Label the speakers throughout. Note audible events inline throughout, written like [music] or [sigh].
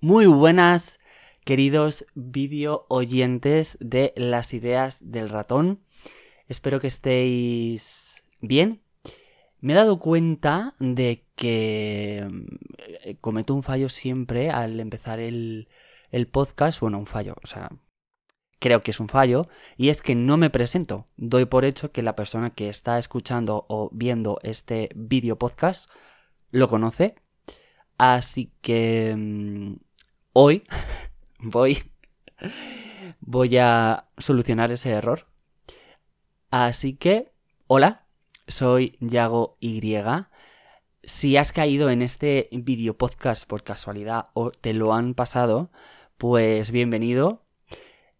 Speaker 1: Muy buenas, queridos vídeo oyentes de las ideas del ratón. Espero que estéis bien. Me he dado cuenta de que eh, cometo un fallo siempre al empezar el, el podcast. Bueno, un fallo, o sea, creo que es un fallo, y es que no me presento. Doy por hecho que la persona que está escuchando o viendo este vídeo podcast lo conoce. Así que mm, hoy voy, voy a solucionar ese error. Así que, hola, soy Yago Y. Si has caído en este vídeo podcast por casualidad o te lo han pasado, pues bienvenido.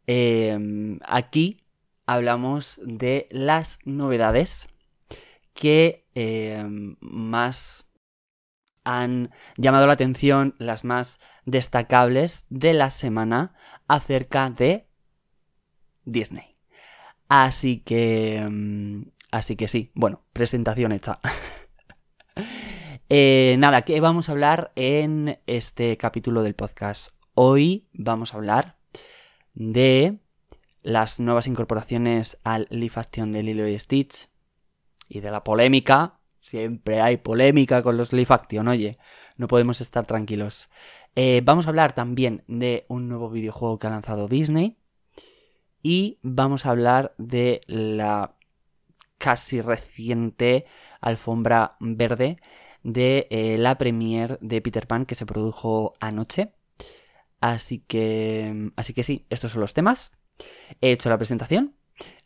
Speaker 1: Em, aquí hablamos de las novedades que em, más han llamado la atención, las más destacables de la semana acerca de Disney. Así que... Mm, así que sí, bueno, presentación hecha. [laughs] Eh, nada, ¿qué vamos a hablar en este capítulo del podcast? Hoy vamos a hablar de las nuevas incorporaciones al Leaf Action de Lilo y Stitch y de la polémica Siempre hay polémica con los live action, oye, no podemos estar tranquilos. Eh, vamos a hablar también de un nuevo videojuego que ha lanzado Disney. Y vamos a hablar de la casi reciente alfombra verde de eh, la premiere de Peter Pan que se produjo anoche. Así que, así que sí, estos son los temas. He hecho la presentación.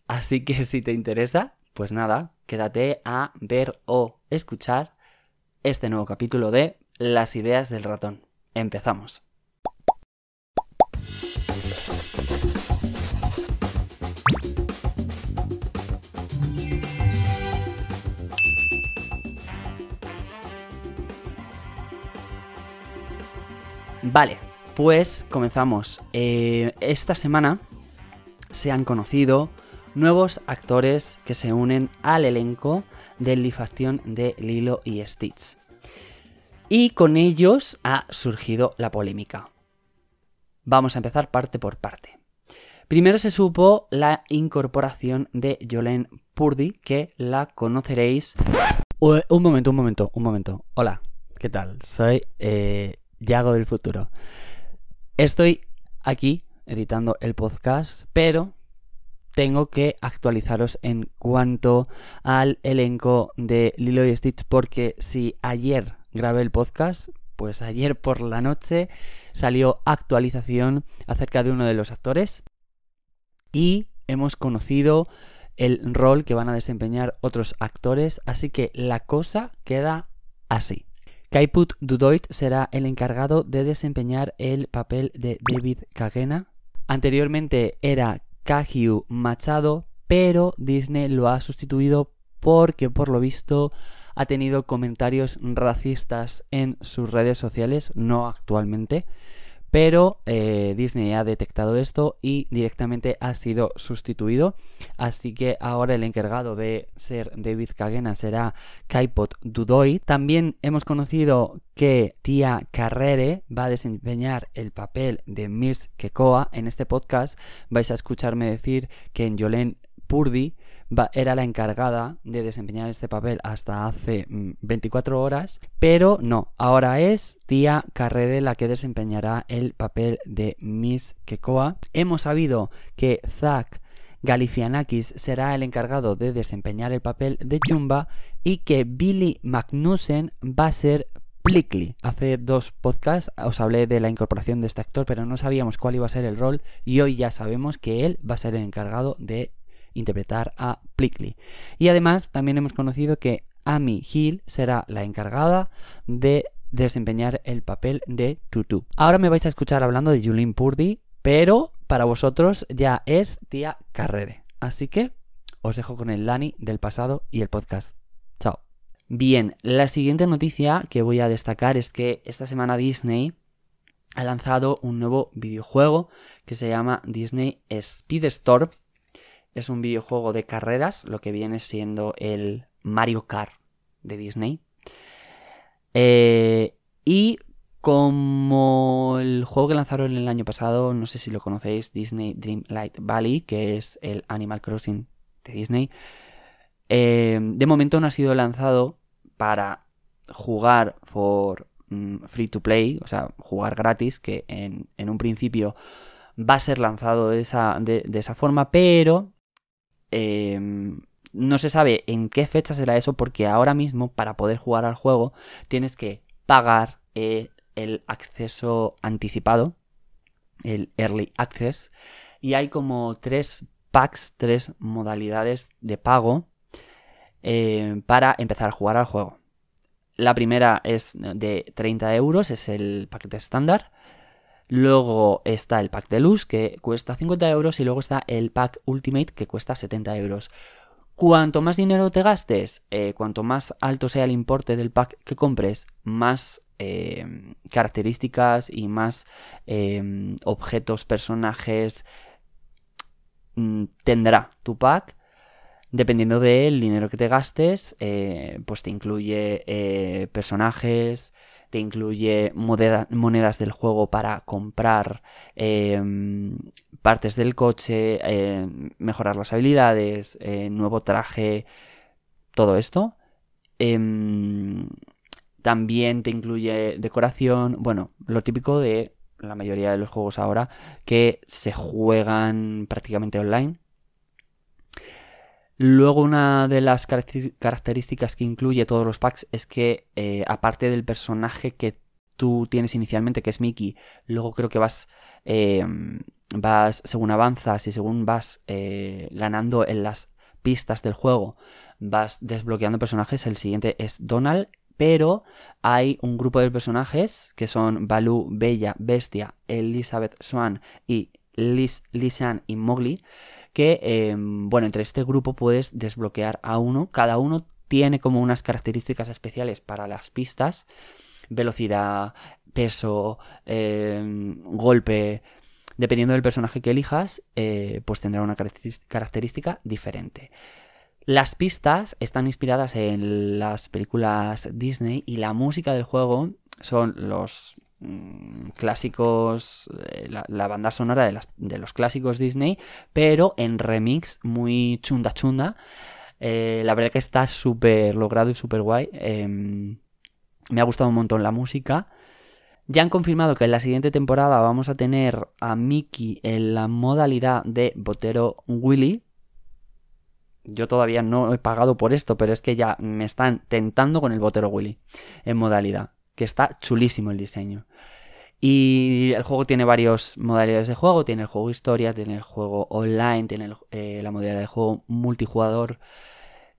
Speaker 1: Así que si te interesa, pues nada, quédate a ver o escuchar este nuevo capítulo de Las ideas del ratón. Empezamos. Vale, pues comenzamos. Eh, esta semana se han conocido nuevos actores que se unen al elenco de Live de Lilo y Stitch. Y con ellos ha surgido la polémica. Vamos a empezar parte por parte. Primero se supo la incorporación de Jolene Purdy, que la conoceréis. Un momento, un momento, un momento. Hola, ¿qué tal? Soy eh, Yago del futuro. Estoy aquí editando el podcast, pero tengo que actualizaros en cuanto al elenco de Lilo y Stitch porque si ayer grabé el podcast, pues ayer por la noche salió actualización acerca de uno de los actores y hemos conocido el rol que van a desempeñar otros actores, así que la cosa queda así. Kaiput Dudoit será el encargado de desempeñar el papel de David Kagena. Anteriormente era Kajiu Machado, pero Disney lo ha sustituido porque por lo visto ha tenido comentarios racistas en sus redes sociales, no actualmente, pero eh, Disney ha detectado esto y directamente ha sido sustituido. Así que ahora el encargado de ser David Kagena será Kaipot Dudoi. También hemos conocido que Tia Carrere va a desempeñar el papel de Mirs Kekoa. En este podcast vais a escucharme decir que en Yolene Purdy era la encargada de desempeñar este papel hasta hace 24 mm, horas, pero no, ahora es Tía Carrere la que desempeñará el papel de Miss Kekoa. Hemos sabido que Zack Galifianakis será el encargado de desempeñar el papel de Jumba y que Billy Magnussen va a ser Plickly. Hace dos podcasts os hablé de la incorporación de este actor, pero no sabíamos cuál iba a ser el rol y hoy ya sabemos que él va a ser el encargado de interpretar a Plickly. Y además también hemos conocido que Amy Hill será la encargada de desempeñar el papel de Tutu. Ahora me vais a escuchar hablando de Julien Purdy, pero para vosotros ya es tía Carrere. Así que os dejo con el Lani del pasado y el podcast. Chao. Bien, la siguiente noticia que voy a destacar es que esta semana Disney ha lanzado un nuevo videojuego que se llama Disney Speedstorm es un videojuego de carreras, lo que viene siendo el Mario Kart de Disney. Eh, y Como el juego que lanzaron el año pasado, no sé si lo conocéis, Disney Dreamlight Valley, que es el Animal Crossing de Disney, eh, de momento no ha sido lanzado para jugar por mm, free to play, o sea, jugar gratis, que en, un principio va a ser lanzado de esa, de, esa forma, pero em, no se sabe en qué fecha será eso, porque ahora mismo para poder jugar al juego tienes que pagar eh, el acceso anticipado, el early access, y hay como tres packs, tres modalidades de pago eh, para empezar a jugar al juego. La primera es de 30 euros, es el paquete estándar. Luego está el pack de luz que cuesta 50 euros y luego está el pack Ultimate que cuesta 70 euros. Cuanto más dinero te gastes, eh, cuanto más alto sea el importe del pack que compres, más eh, características y más objetos, personajes mm, tendrá tu pack dependiendo del dinero que te gastes, eh, pues te incluye eh, personajes, te incluye monedas del juego para comprar em, partes del coche, em, mejorar las habilidades, eh, nuevo traje, todo esto. Em, también te incluye decoración, bueno, lo típico de la mayoría de los juegos ahora que se juegan prácticamente online Luego una de las características que incluye todos los packs es que eh, aparte del personaje que tú tienes inicialmente, que es Mickey, luego creo que vas, em, vas según avanzas y según vas eh, ganando en las pistas del juego, vas desbloqueando personajes. El siguiente es Donald, pero hay un grupo de personajes que son Baloo, Bella, Bestia, Elizabeth Swan y Liz, y Mowgli que, em, bueno, entre este grupo puedes desbloquear a uno. Cada uno tiene como unas características especiales para las pistas. Velocidad, peso, em, golpe. Dependiendo del personaje que elijas, eh, pues tendrá una característica diferente. Las pistas están inspiradas en las películas Disney y la música del juego son los Mm, clásicos, eh, la, banda sonora de, los clásicos Disney, pero en remix muy chunda chunda. Eh, la verdad que está súper logrado y súper guay. Em, me ha gustado un montón la música. Ya han confirmado que en la siguiente temporada vamos a tener a Mickey en la modalidad de Botero Willy. Yo todavía no he pagado por esto, pero es que ya me están tentando con el Botero Willy en modalidad que está chulísimo el diseño. Y el juego tiene varias modalidades de juego. Tiene el juego historia, tiene el juego online, tiene eh, la modalidad de juego multijugador.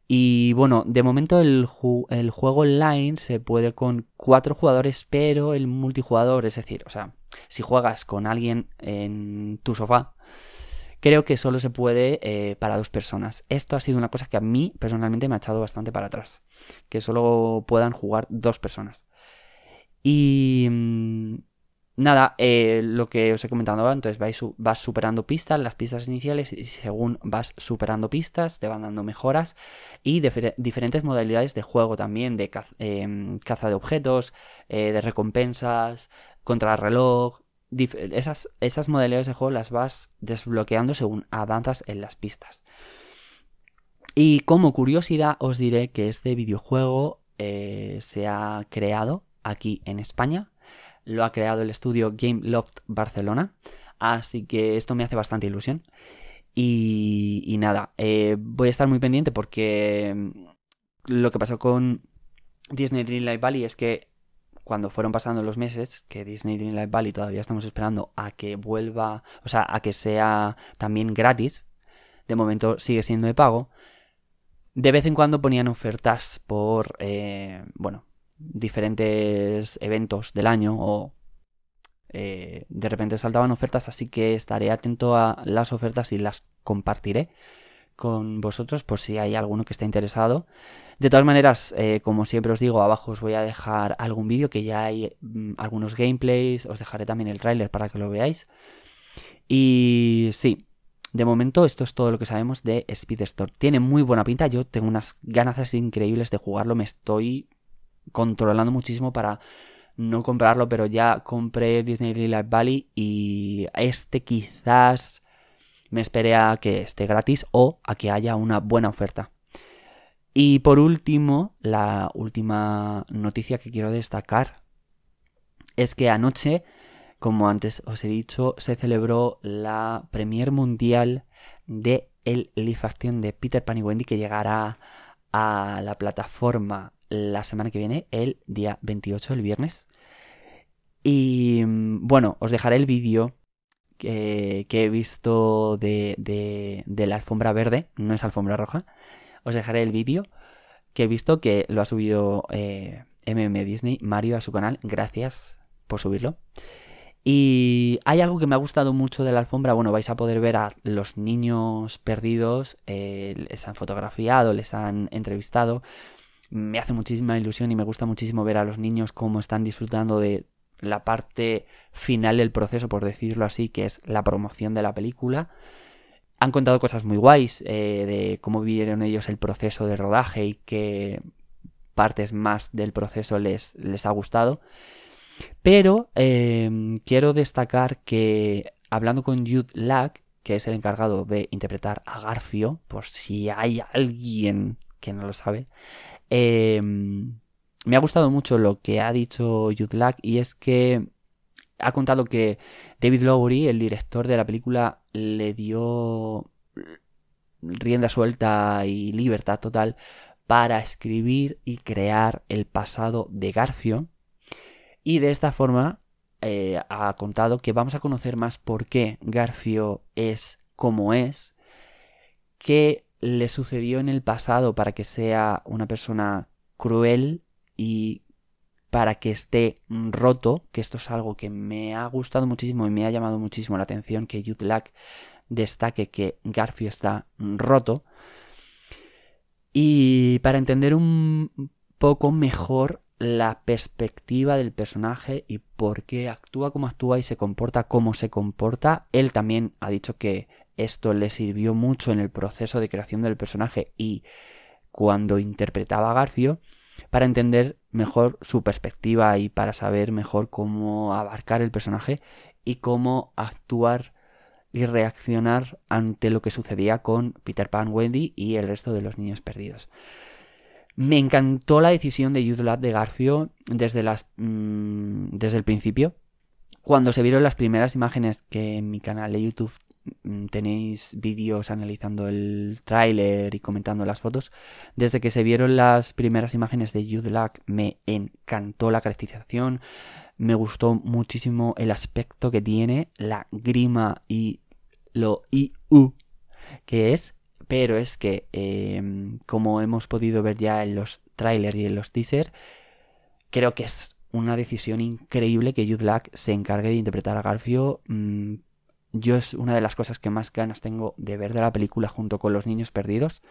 Speaker 1: Y bueno, de momento el, juego online se puede con cuatro jugadores, pero el multijugador, es decir, o sea, si juegas con alguien en tu sofá, creo que solo se puede eh, para dos personas. Esto ha sido una cosa que a mí personalmente me ha echado bastante para atrás. Que solo puedan jugar dos personas. Y mm, nada, eh, lo que os he comentado antes, vas superando pistas, las pistas iniciales, y según vas superando pistas, te van dando mejoras y diferentes modalidades de juego también, de em, caza de objetos, eh, de recompensas, contrarreloj. Esas, esas modalidades de juego las vas desbloqueando según avanzas en las pistas. Y como curiosidad os diré que este videojuego eh, se ha creado aquí en España. Lo ha creado el estudio Game Loft Barcelona. Así que esto me hace bastante ilusión. Y, nada, eh, voy a estar muy pendiente porque mm, lo que pasó con Disney Dreamlight Valley es que cuando fueron pasando los meses, que Disney Dreamlight Valley todavía estamos esperando a que vuelva, o sea, a que sea también gratis, de momento sigue siendo de pago, de vez en cuando ponían ofertas por, eh, bueno, diferentes eventos del año o eh, de repente saltaban ofertas, así que estaré atento a las ofertas y las compartiré con vosotros por si hay alguno que esté interesado. De todas maneras, eh, como siempre os digo, abajo os voy a dejar algún vídeo que ya hay mm, algunos gameplays, os dejaré también el tráiler para que lo veáis. Y sí, de momento esto es todo lo que sabemos de Speedstore. Tiene muy buena pinta, yo tengo unas ganas increíbles de jugarlo, me estoy controlando muchísimo para no comprarlo, pero ya compré Disney Live Valley y este quizás me esperé a que esté gratis o a que haya una buena oferta. Y por último, la última noticia que quiero destacar es que anoche, como antes os he dicho, se celebró la Premier Mundial de el live action de Peter Pan y Wendy que llegará a la plataforma la semana que viene, el día 28, el viernes. Y mm, bueno, os dejaré el vídeo que, he visto de, de, la alfombra verde, no es alfombra roja. Os dejaré el vídeo que he visto que lo ha subido MM Disney, Mario, a su canal. Gracias por subirlo. Y hay algo que me ha gustado mucho de la alfombra. Bueno, vais a poder ver a los niños perdidos. Eh, les han fotografiado, les han entrevistado. Me hace muchísima ilusión y me gusta muchísimo ver a los niños cómo están disfrutando de la parte final del proceso, por decirlo así, que es la promoción de la película. Han contado cosas muy guays eh, de cómo vivieron ellos el proceso de rodaje y qué partes más del proceso les, les ha gustado. Pero em, quiero destacar que hablando con Jude Lack, que es el encargado de interpretar a Garfio, por si hay alguien que no lo sabe, em, me ha gustado mucho lo que ha dicho Jude Lack y es que ha contado que David Lowery, el director de la película, le dio rienda suelta y libertad total para escribir y crear el pasado de Garfio y de esta forma eh, ha contado que vamos a conocer más por qué Garfio es como es, qué le sucedió en el pasado para que sea una persona cruel y para que esté roto, que esto es algo que me ha gustado muchísimo y me ha llamado muchísimo la atención, que Jude destaque que Garfio está roto. Y para entender un poco mejor la perspectiva del personaje y por qué actúa como actúa y se comporta como se comporta. Él también ha dicho que esto le sirvió mucho en el proceso de creación del personaje y cuando interpretaba a Garfio para entender mejor su perspectiva y para saber mejor cómo abarcar el personaje y cómo actuar y reaccionar ante lo que sucedía con Peter Pan, Wendy y el resto de los niños perdidos. Me encantó la decisión de Youth de Garfio desde, las, mm, desde el principio. Cuando se vieron las primeras imágenes que en mi canal de YouTube tenéis vídeos analizando el tráiler y comentando las fotos. Desde que se vieron las primeras imágenes de Youth me encantó la caracterización. Me gustó muchísimo el aspecto que tiene, la grima y lo IU que es pero es que, em, como hemos podido ver ya en los trailers y en los teasers, creo que es una decisión increíble que Jude Lack se encargue de interpretar a Garfio. Mm, yo es una de las cosas que más ganas tengo de ver de la película junto con Los Niños Perdidos.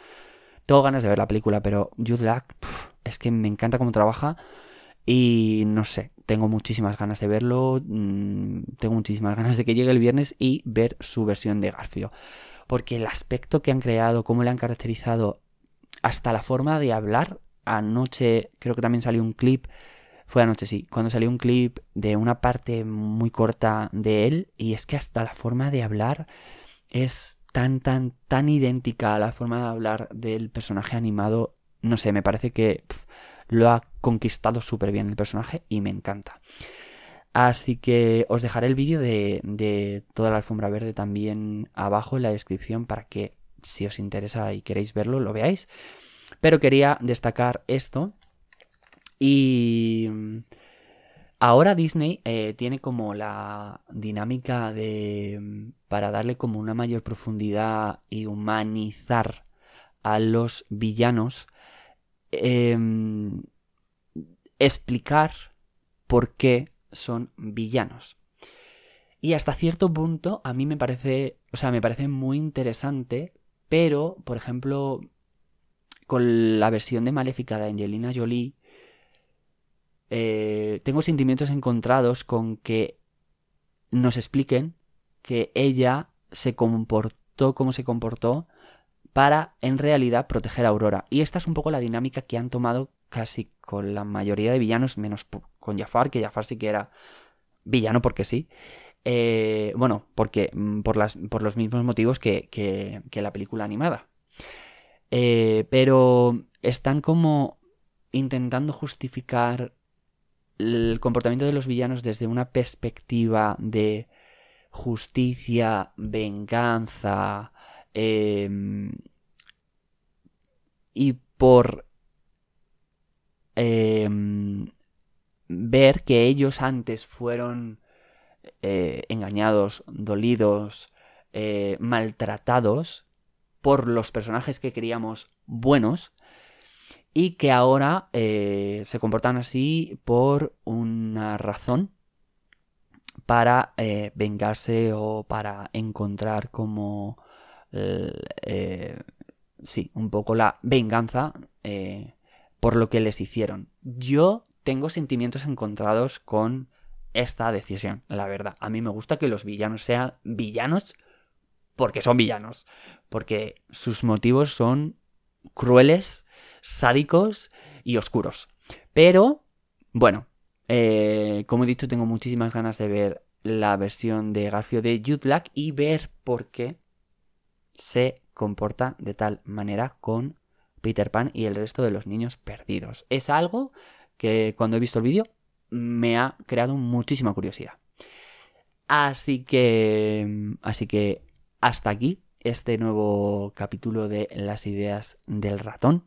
Speaker 1: Tengo ganas de ver la película, pero Jude Lack es que me encanta cómo trabaja y no sé, tengo muchísimas ganas de verlo, mm, tengo muchísimas [laughs] ganas de que llegue el viernes y ver su versión de Garfio porque el aspecto que han creado, cómo le han caracterizado, hasta la forma de hablar, anoche creo que también salió un clip, fue anoche sí, cuando salió un clip de una parte muy corta de él, y es que hasta la forma de hablar es tan, tan, tan idéntica a la forma de hablar del personaje animado, no sé, me parece que lo ha conquistado súper bien el personaje y me encanta. Así que os dejaré el vídeo de, toda la alfombra verde también abajo en la descripción para que si os interesa y queréis verlo lo veáis. Pero quería destacar esto. Y ahora Disney eh, tiene como la dinámica de... para darle como una mayor profundidad y humanizar a los villanos. Em, explicar por qué son villanos. Y hasta cierto punto a mí me parece, o sea, me parece muy interesante, pero, por ejemplo, con la versión de Maléfica de Angelina Jolie, eh, tengo sentimientos encontrados con que nos expliquen que ella se comportó como se comportó para, en realidad, proteger a Aurora. Y esta es un poco la dinámica que han tomado casi con la mayoría de villanos, menos con Jafar, que Jafar sí que era villano porque sí. Eh, bueno, porque mm, por, las, por los mismos motivos que, que, la película animada. Eh, pero están como intentando justificar el comportamiento de los villanos desde una perspectiva de justicia, venganza, em, y por em, ver que ellos antes fueron eh, engañados, dolidos, eh, maltratados por los personajes que queríamos buenos y que ahora eh, se comportan así por una razón para vengarse o para encontrar como sí, un poco la venganza por lo que les hicieron. Yo tengo sentimientos encontrados con esta decisión, la verdad. A mí me gusta que los villanos sean villanos porque son villanos, porque sus motivos son crueles, sádicos y oscuros. Pero, bueno, eh, como he dicho, tengo muchísimas ganas de ver la versión de Garfio de Jude y ver por qué se comporta de tal manera con Peter Pan y el resto de los niños perdidos. Es algo que cuando he visto el vídeo me ha creado muchísima curiosidad. Así que, así que hasta aquí este nuevo capítulo de las ideas del ratón.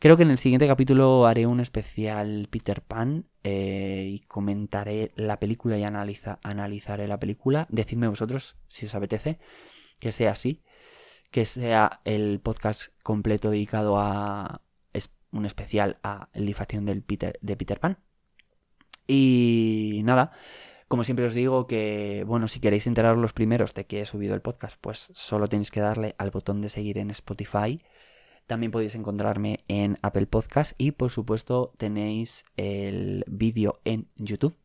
Speaker 1: Creo que en el siguiente capítulo haré un especial Peter Pan eh, y comentaré la película y analizaré la película. Decidme vosotros si os apetece que sea así, que sea el podcast completo dedicado a, un especial a la del Peter, de Peter Pan. Y nada, como siempre os digo que, bueno, si queréis enteraros los primeros de que he subido el podcast, pues solo tenéis que darle al botón de seguir en Spotify. También podéis encontrarme en Apple Podcast y por supuesto tenéis el vídeo en YouTube.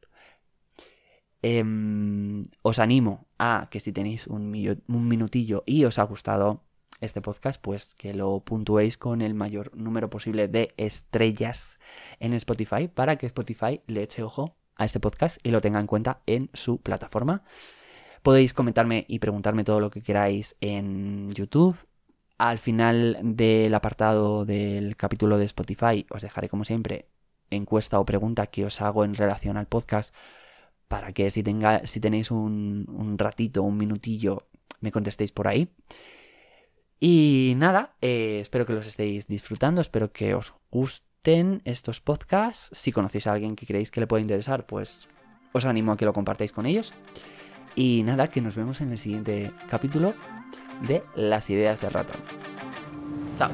Speaker 1: Em, os animo a que si tenéis un minutillo y os ha gustado, este podcast, pues que lo puntuéis con el mayor número posible de estrellas en Spotify para que Spotify le eche ojo a este podcast y lo tenga en cuenta en su plataforma. Podéis comentarme y preguntarme todo lo que queráis en YouTube. Al final del apartado del capítulo de Spotify os dejaré como siempre encuesta o pregunta que os hago en relación al podcast para que si, tenéis un, un ratito, un minutillo, me contestéis por ahí. Y nada, eh, espero que los estéis disfrutando, espero que os gusten estos podcasts. Si conocéis a alguien que creéis que le puede interesar, pues os animo a que lo compartáis con ellos. Y nada, que nos vemos en el siguiente capítulo de Las ideas de ratón. Chao.